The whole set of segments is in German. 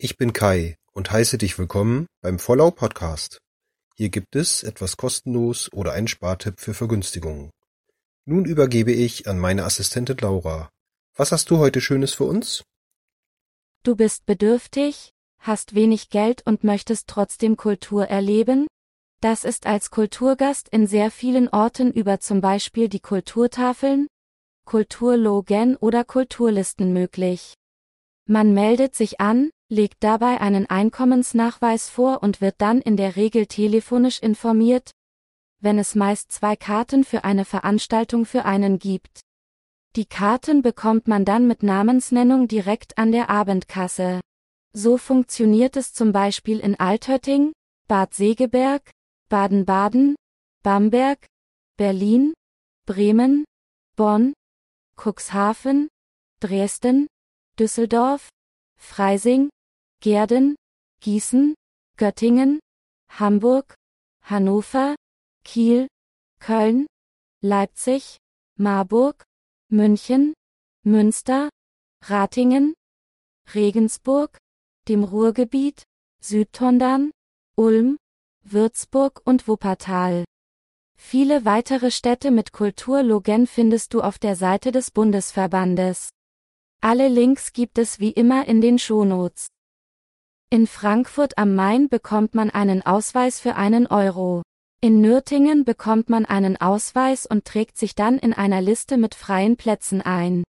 Ich bin Kai und heiße dich willkommen beim Vollau Podcast. Hier gibt es etwas kostenlos oder einen Spartipp für Vergünstigungen. Nun übergebe ich an meine Assistentin Laura. Was hast du heute Schönes für uns? Du bist bedürftig, hast wenig Geld und möchtest trotzdem Kultur erleben? Das ist als Kulturgast in sehr vielen Orten über zum Beispiel die Kulturtafeln, Kulturlogen oder Kulturlisten möglich. Man meldet sich an, legt dabei einen Einkommensnachweis vor und wird dann in der Regel telefonisch informiert, wenn es meist zwei Karten für eine Veranstaltung für einen gibt. Die Karten bekommt man dann mit Namensnennung direkt an der Abendkasse. So funktioniert es zum Beispiel in Altötting, Bad Segeberg, Baden-Baden, Bamberg, Berlin, Bremen, Bonn, Cuxhaven, Dresden, Düsseldorf, Freising, Gehrden, Gießen, Göttingen, Hamburg, Hannover, Kiel, Köln, Leipzig, Marburg, München, Münster, Ratingen, Regensburg, dem Ruhrgebiet, Südtondern, Ulm, Würzburg und Wuppertal. Viele weitere Städte mit Kulturlogen findest du auf der Seite des Bundesverbandes. Alle Links gibt es wie immer in den Shownotes. In Frankfurt am Main bekommt man einen Ausweis für einen Euro. In Nürtingen bekommt man einen Ausweis und trägt sich dann in einer Liste mit freien Plätzen ein.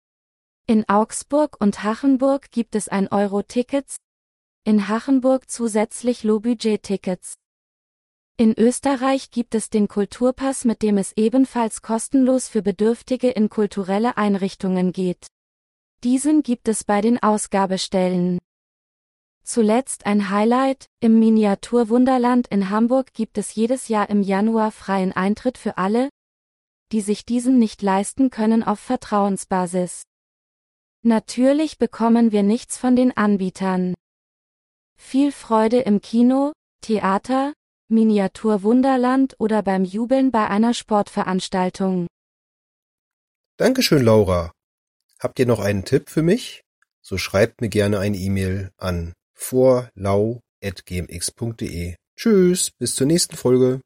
In Augsburg und Hachenburg gibt es 1 Euro Tickets, in Hachenburg zusätzlich Low-Budget-Tickets. In Österreich gibt es den Kulturpass, mit dem es ebenfalls kostenlos für Bedürftige in kulturelle Einrichtungen geht. Diesen gibt es bei den Ausgabestellen. Zuletzt ein Highlight, im Miniaturwunderland in Hamburg gibt es jedes Jahr im Januar freien Eintritt für alle, die sich diesen nicht leisten können auf Vertrauensbasis. Natürlich bekommen wir nichts von den Anbietern. Viel Freude im Kino, Theater, Miniaturwunderland oder beim Jubeln bei einer Sportveranstaltung. Dankeschön, Laura. Habt ihr noch einen Tipp für mich? So schreibt mir gerne eine E-Mail an vorlau.gmx.de. Tschüss, bis zur nächsten Folge.